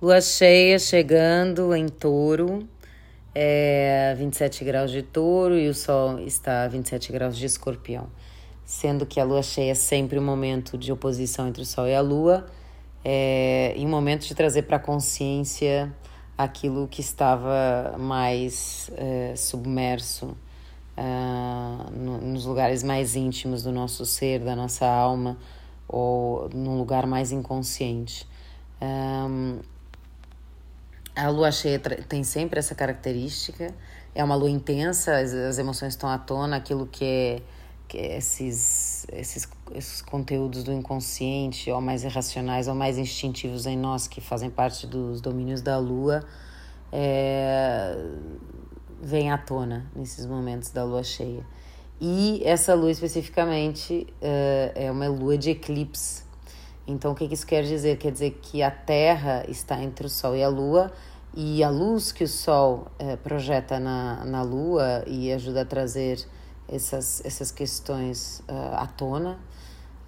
Lua cheia chegando em touro, é 27 graus de touro e o sol está a 27 graus de escorpião. Sendo que a lua cheia é sempre um momento de oposição entre o sol e a lua, é, e um momento de trazer para a consciência aquilo que estava mais é, submerso uh, no, nos lugares mais íntimos do nosso ser, da nossa alma, ou num lugar mais inconsciente. Um, a lua cheia tem sempre essa característica. É uma lua intensa, as, as emoções estão à tona, aquilo que é, que é esses, esses, esses conteúdos do inconsciente, ou mais irracionais, ou mais instintivos em nós, que fazem parte dos domínios da lua, é, vem à tona nesses momentos da lua cheia. E essa lua especificamente uh, é uma lua de eclipse, então, o que isso quer dizer? Quer dizer que a Terra está entre o Sol e a Lua, e a luz que o Sol eh, projeta na, na Lua e ajuda a trazer essas, essas questões uh, à tona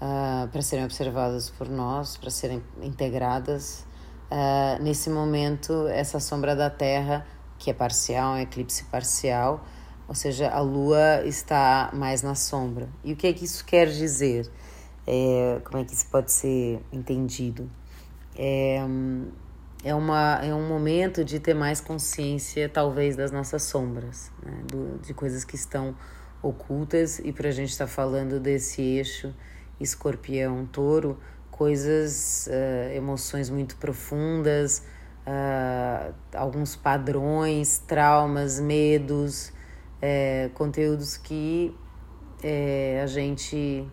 uh, para serem observadas por nós, para serem integradas. Uh, nesse momento, essa sombra da Terra, que é parcial, um eclipse parcial, ou seja, a Lua está mais na sombra. E o que é que isso quer dizer? É, como é que isso pode ser entendido? É, é, uma, é um momento de ter mais consciência, talvez, das nossas sombras, né? Do, de coisas que estão ocultas, e para a gente estar tá falando desse eixo escorpião-touro, coisas, uh, emoções muito profundas, uh, alguns padrões, traumas, medos, é, conteúdos que é, a gente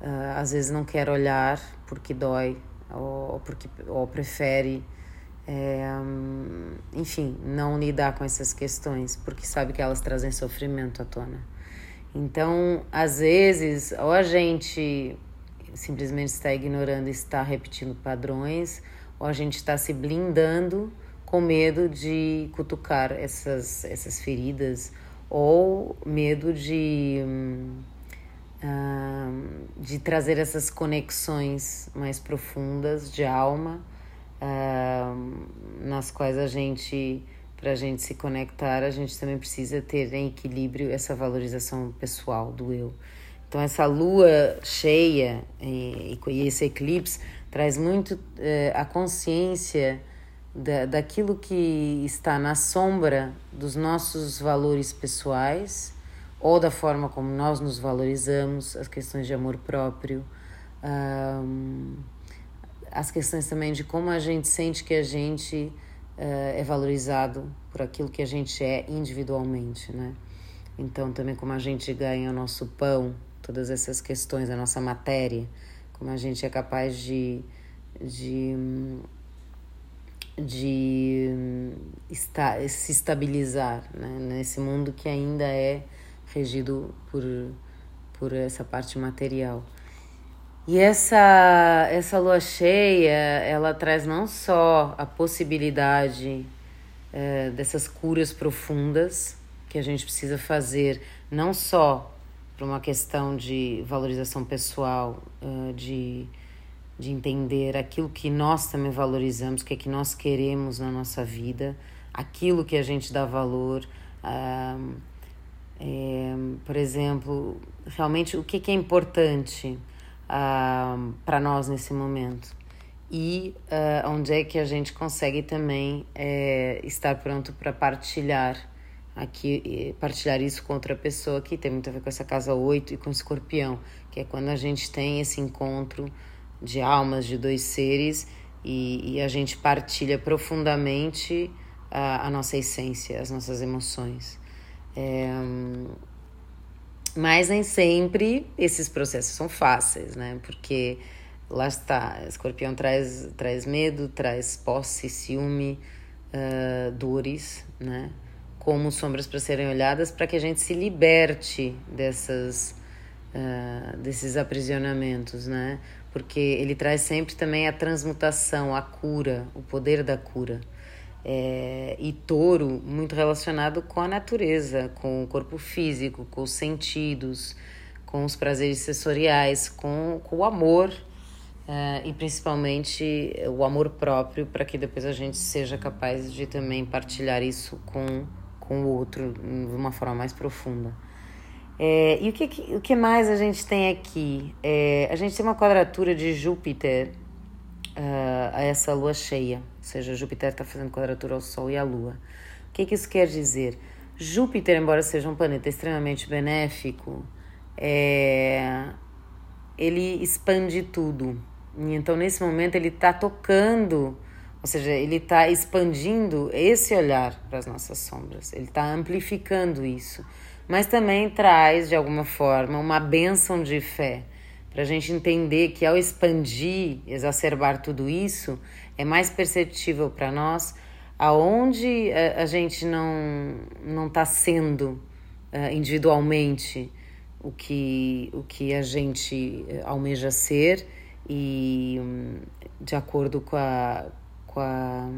Uh, às vezes não quer olhar porque dói ou, porque ou prefere é, um, enfim não lidar com essas questões porque sabe que elas trazem sofrimento à tona. Então às vezes ou a gente simplesmente está ignorando está repetindo padrões ou a gente está se blindando com medo de cutucar essas essas feridas ou medo de hum, de trazer essas conexões mais profundas de alma, uh, nas quais a gente, para a gente se conectar, a gente também precisa ter em equilíbrio essa valorização pessoal do eu. Então, essa lua cheia e, e esse eclipse traz muito uh, a consciência da, daquilo que está na sombra dos nossos valores pessoais ou da forma como nós nos valorizamos, as questões de amor próprio, um, as questões também de como a gente sente que a gente uh, é valorizado por aquilo que a gente é individualmente, né? Então, também como a gente ganha o nosso pão, todas essas questões, a nossa matéria, como a gente é capaz de, de, de estar, se estabilizar né? nesse mundo que ainda é regido por, por essa parte material. E essa, essa lua cheia, ela traz não só a possibilidade é, dessas curas profundas que a gente precisa fazer, não só por uma questão de valorização pessoal, uh, de, de entender aquilo que nós também valorizamos, o que é que nós queremos na nossa vida, aquilo que a gente dá valor. Uh, é, por exemplo, realmente o que, que é importante uh, para nós nesse momento e uh, onde é que a gente consegue também é, estar pronto para partilhar aqui partilhar isso com outra pessoa que tem muito a ver com essa casa 8 e com o escorpião, que é quando a gente tem esse encontro de almas de dois seres e, e a gente partilha profundamente a, a nossa essência, as nossas emoções. É, mas nem sempre esses processos são fáceis, né? Porque lá está, escorpião traz, traz medo, traz posse, ciúme, uh, dores, né? Como sombras para serem olhadas para que a gente se liberte dessas, uh, desses aprisionamentos, né? Porque ele traz sempre também a transmutação, a cura, o poder da cura. É, e touro muito relacionado com a natureza, com o corpo físico, com os sentidos, com os prazeres sensoriais, com, com o amor Uh, e principalmente o amor próprio para que depois a gente seja capaz de também partilhar isso com, com o outro de uma forma mais profunda. É, e o que, o que mais a gente tem aqui? É, a gente tem uma quadratura de Júpiter uh, a essa lua cheia, ou seja, Júpiter está fazendo quadratura ao Sol e à Lua. O que, que isso quer dizer? Júpiter, embora seja um planeta extremamente benéfico, é, ele expande tudo. E então, nesse momento, ele está tocando, ou seja, ele está expandindo esse olhar para as nossas sombras, ele está amplificando isso mas também traz, de alguma forma, uma benção de fé, para a gente entender que ao expandir, exacerbar tudo isso, é mais perceptível para nós aonde a, a, gente não não está sendo uh, individualmente o que, o que a gente eh, almeja ser e um, de acordo com a, com a,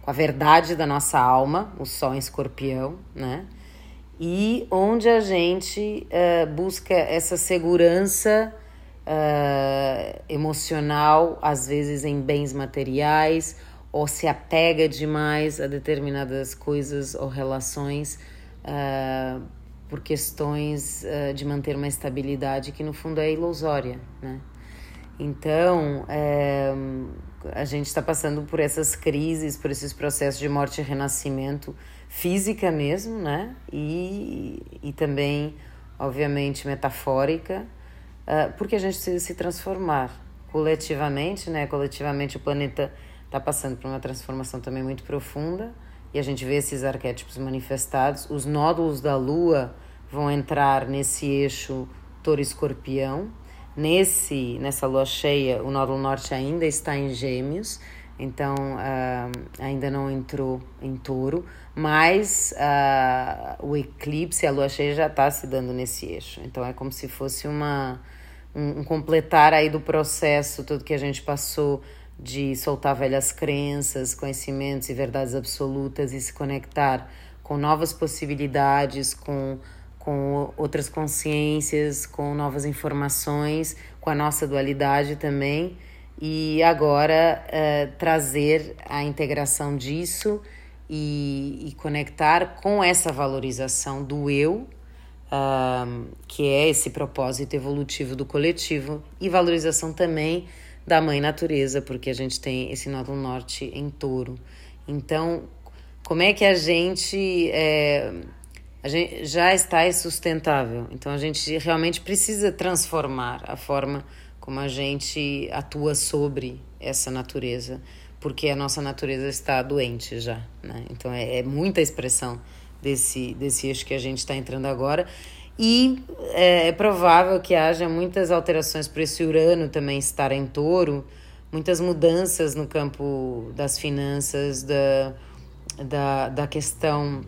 com a verdade da nossa alma, o sol em escorpião, né? e onde a gente uh, busca essa segurança uh, emocional, às vezes em bens materiais, ou se apega demais a determinadas coisas ou relações uh, por questões de manter uma estabilidade que no fundo é ilusória, né? Então, é, a gente está passando por essas crises, por esses processos de morte e renascimento física mesmo, né? E, e também, obviamente, metafórica, uh, porque a gente precisa se transformar coletivamente, né? Coletivamente o planeta está passando por uma transformação também muito profunda e a gente vê esses arquétipos manifestados. Os nódulos da Lua vão entrar nesse eixo touro-escorpião. Nesse, nessa lua cheia, o nódulo norte ainda está em gêmeos, então uh, ainda não entrou em touro, mas uh, o eclipse, a lua cheia já está se dando nesse eixo. Então é como se fosse uma, um, um, completar aí do processo, tudo que a gente passou de soltar velhas crenças, conhecimentos e verdades absolutas e se conectar com novas possibilidades, com, com outras consciências, com novas informações, com a nossa dualidade também. E agora uh, trazer a integração disso e, e, conectar com essa valorização do eu, que é esse propósito evolutivo do coletivo, e valorização também da mãe natureza, porque a gente tem esse nódulo norte em touro. Então, como é que a gente, é, a gente já está sustentável? Então, a gente realmente precisa transformar a forma como a gente atua sobre essa natureza, porque a nossa natureza está doente já, né? Então é, é muita expressão desse, desse eixo que a gente está entrando agora. E é, é, provável que haja muitas alterações para esse Urano também estar em touro, muitas mudanças no campo das finanças, da, da, da questão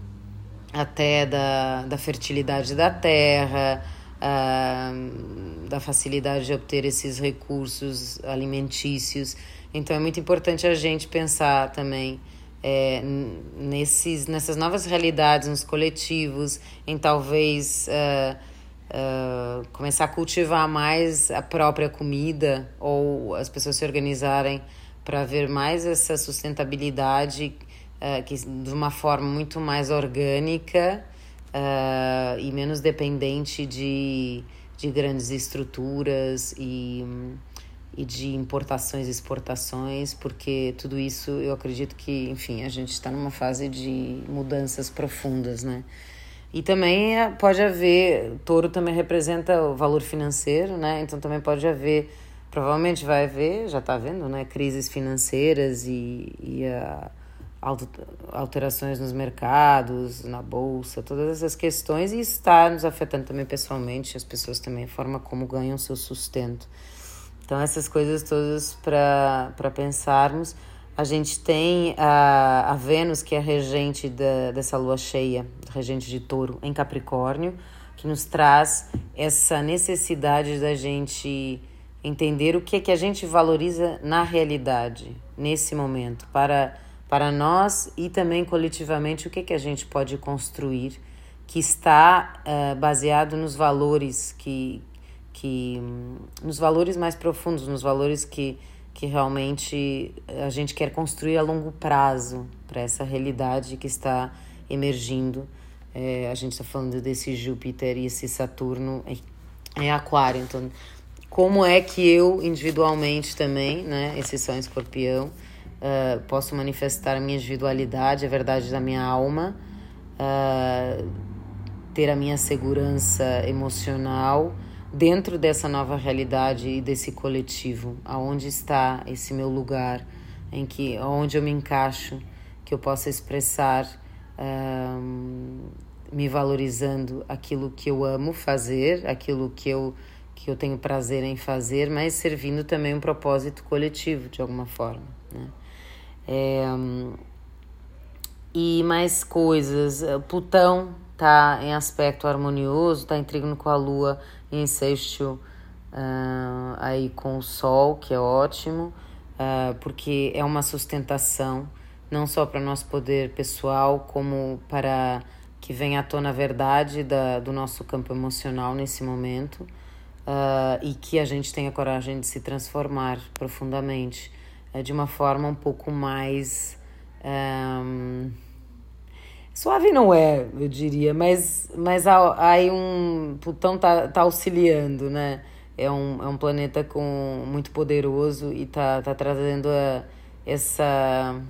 até da, da fertilidade da terra, uh, da facilidade de obter esses recursos alimentícios. Então é muito importante a gente pensar também é, nesses, nessas novas realidades, nos coletivos, em talvez uh, uh, começar a cultivar mais a própria comida ou as pessoas se organizarem para ver mais essa sustentabilidade uh, que, de uma forma muito mais orgânica e menos dependente de, de grandes estruturas e, e de importações e exportações, porque tudo isso eu acredito que, enfim, a gente está numa fase de mudanças profundas, né? E também eh, pode haver, touro também representa o valor financeiro, né? Então também pode haver, provavelmente vai haver, já está vendo, né? Crises financeiras e, e a alterações nos mercados, na bolsa, todas essas questões, e está nos afetando também pessoalmente, as pessoas também, a forma como ganham seu sustento. Então, essas coisas todas para pensarmos. A gente tem a, a Vênus, que é regente da, dessa lua cheia, regente de touro, em Capricórnio, que nos traz essa necessidade da gente entender o que é que a gente valoriza na realidade, nesse momento, para para nós e também coletivamente o que, que a gente pode construir que está uh, baseado nos valores que, que nos valores mais profundos, nos valores que, que realmente a gente quer construir a longo prazo para essa realidade que está emergindo. É, a gente está falando desse Júpiter e esse Saturno em, Aquário. Então, como é que eu individualmente também, né, esse em Escorpião, uh, posso manifestar a minha individualidade, a verdade da minha alma, uh, ter a minha segurança emocional dentro dessa nova realidade e desse coletivo, aonde está esse meu lugar, em que, onde eu me encaixo, que eu possa expressar um, me valorizando aquilo que eu amo fazer, aquilo que eu que eu tenho prazer em fazer, mas servindo também um propósito coletivo de alguma forma, né? É, e mais coisas, Plutão está em aspecto harmonioso, está em trígono com a Lua, em sexto uh, aí com o Sol, que é ótimo, uh, porque é uma sustentação não só para nosso poder pessoal, como para que venha à tona a verdade da, do nosso campo emocional nesse momento uh, e que a gente tenha coragem de se transformar profundamente uh, de uma forma um pouco mais. Um, suave não é, eu diria, mas, mas aí um. Plutão tá, tá auxiliando, né? É um, é um planeta com, muito poderoso e tá, tá trazendo a, essa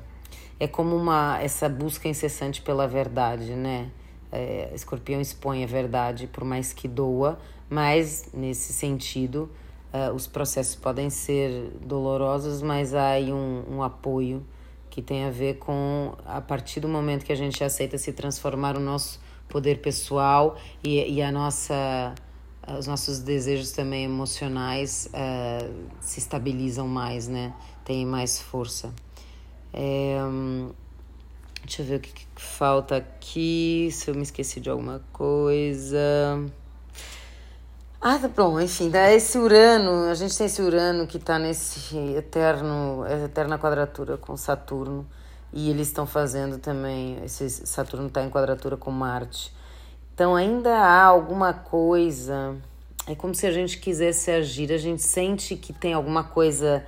é como uma essa busca incessante pela verdade, né? É, escorpião expõe a verdade, por mais que doa, mas nesse sentido uh, os processos podem ser dolorosos, mas há aí um, um apoio que tem a ver com a partir do momento que a gente aceita se transformar o nosso poder pessoal e, e a nossa os nossos desejos também emocionais uh, se estabilizam mais, né? Tem mais força. É, deixa eu ver o que, que falta aqui, se eu me esqueci de alguma coisa. Ah, tá bom, enfim, esse Urano, a gente tem esse Urano que está nesse eterno, eterna quadratura com Saturno, e eles estão fazendo também, esse Saturno está em quadratura com Marte. Então ainda há alguma coisa, é como se a gente quisesse agir, a gente sente que tem alguma coisa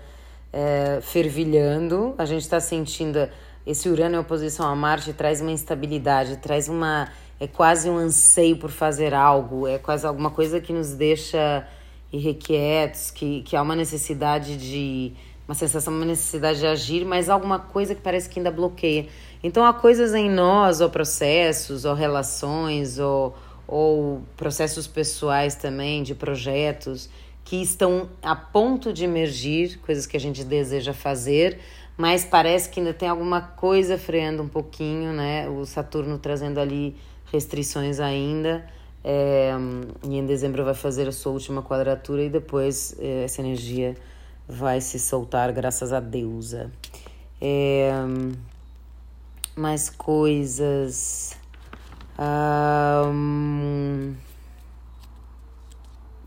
é, fervilhando, a gente está sentindo esse Urano em oposição a Marte traz uma instabilidade, traz uma é quase um anseio por fazer algo, é quase alguma coisa que nos deixa irrequietos, que, que há uma necessidade de uma sensação, uma necessidade de agir, mas alguma coisa que parece que ainda bloqueia. Então há coisas em nós, ou processos, ou relações, ou, ou processos pessoais também, de projetos, que estão a ponto de emergir, coisas que a gente deseja fazer, mas parece que ainda tem alguma coisa freando um pouquinho, né? O Saturno trazendo ali restrições ainda. É, e em dezembro vai fazer a sua última quadratura e depois é, essa energia vai se soltar, graças a deusa. É, mais coisas. Um,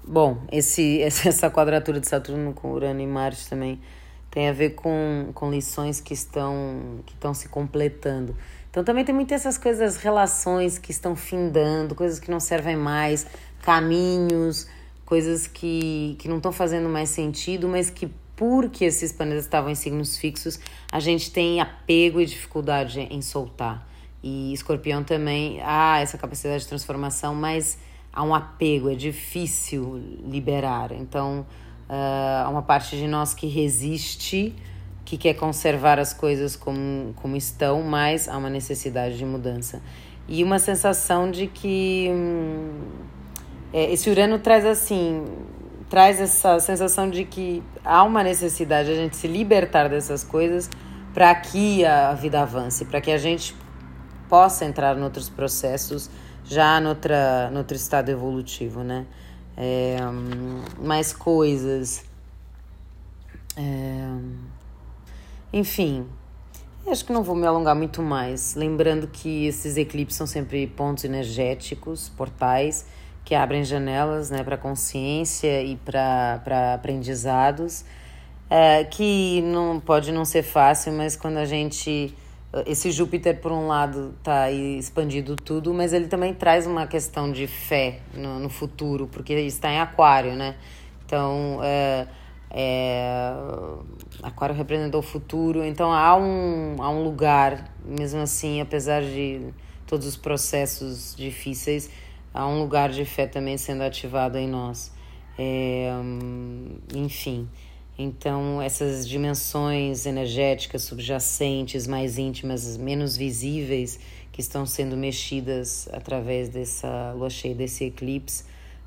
Bom, esse, essa quadratura de Saturno com Urano e Marte também tem a ver com, com lições que estão, que estão se completando. Então também tem muitas essas coisas, relações que estão findando, coisas que não servem mais, caminhos, coisas que, que não estão fazendo mais sentido, mas que porque esses planetas estavam em signos fixos, a gente tem apego e dificuldade em soltar. E escorpião também há essa capacidade de transformação, mas há um apego, é difícil liberar. Então, uh, há uma parte de nós que resiste, que quer conservar as coisas como, como estão, mas há uma necessidade de mudança. E uma sensação de que hum, é, esse Urano traz assim, traz essa sensação de que há uma necessidade de a gente se libertar dessas coisas para que a vida avance, para que a gente possa entrar em outros processos já noutra, noutro estado evolutivo, né? É, mais coisas. É, enfim, acho que não vou me alongar muito mais. Lembrando que esses eclipses são sempre pontos energéticos, portais, que abrem janelas né, para consciência e para aprendizados. É, que não pode não ser fácil, mas quando a gente esse Júpiter, por um lado, está aí expandido tudo, mas ele também traz uma questão de fé no, no futuro, porque está em Aquário, né? Então, é, é, Aquário representou o futuro, então há um, há um lugar, mesmo assim, apesar de todos os processos difíceis, há um lugar de fé também sendo ativado em nós. É, enfim. Então, essas dimensões energéticas subjacentes, mais íntimas, menos visíveis, que estão sendo mexidas através dessa lua cheia, desse eclipse,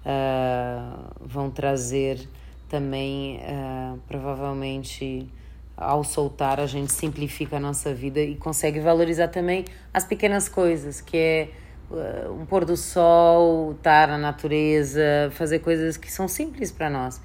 uh, vão trazer também, uh, provavelmente, ao soltar, a gente simplifica a nossa vida e consegue valorizar também as pequenas coisas, que é uh, um pôr do sol, estar na natureza, fazer coisas que são simples para nós.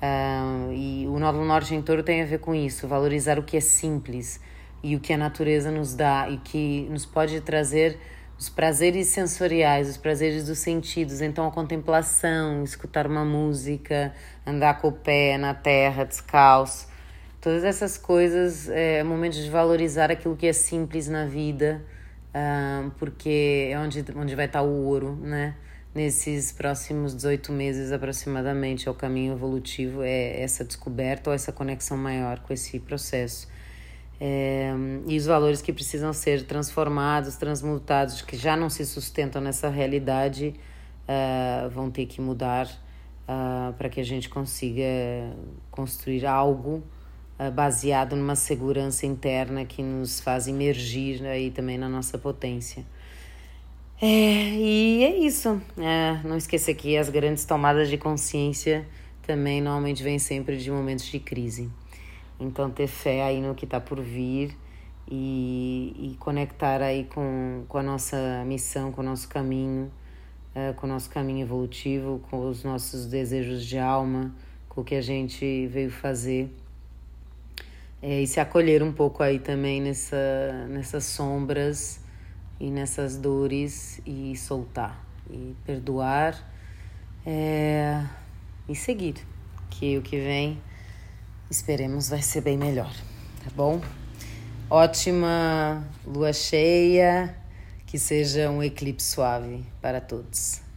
Uh, e o Nó do Norte em Touro tem a ver com isso, valorizar o que é simples e o que a natureza nos dá e que nos pode trazer os prazeres sensoriais, os prazeres dos sentidos. Então, a contemplação, escutar uma música, andar com o pé na terra, descalço. Todas essas coisas é momento de valorizar aquilo que é simples na vida, uh, porque é onde, onde vai estar o ouro, né? Nesses próximos 18 meses aproximadamente ao caminho evolutivo é essa descoberta ou essa conexão maior com esse processo. É, e os valores que precisam ser transformados, transmutados, que já não se sustentam nessa realidade, uh, vão ter que mudar uh, para que a gente consiga construir algo uh, baseado numa segurança interna que nos faz emergir aí também na nossa potência. É, e é isso. É, não esqueça que as grandes tomadas de consciência também normalmente vêm sempre de momentos de crise. Então ter fé aí no que está por vir e, e, conectar aí com, com a nossa missão, com o nosso caminho, é, com o nosso caminho evolutivo, com os nossos desejos de alma, com o que a gente veio fazer. É, e se acolher um pouco aí também nessa, nessas sombras e nessas dores e soltar e perdoar é, e seguir, que o que vem esperemos vai ser bem melhor, tá bom? Ótima lua cheia, que seja um eclipse suave para todos.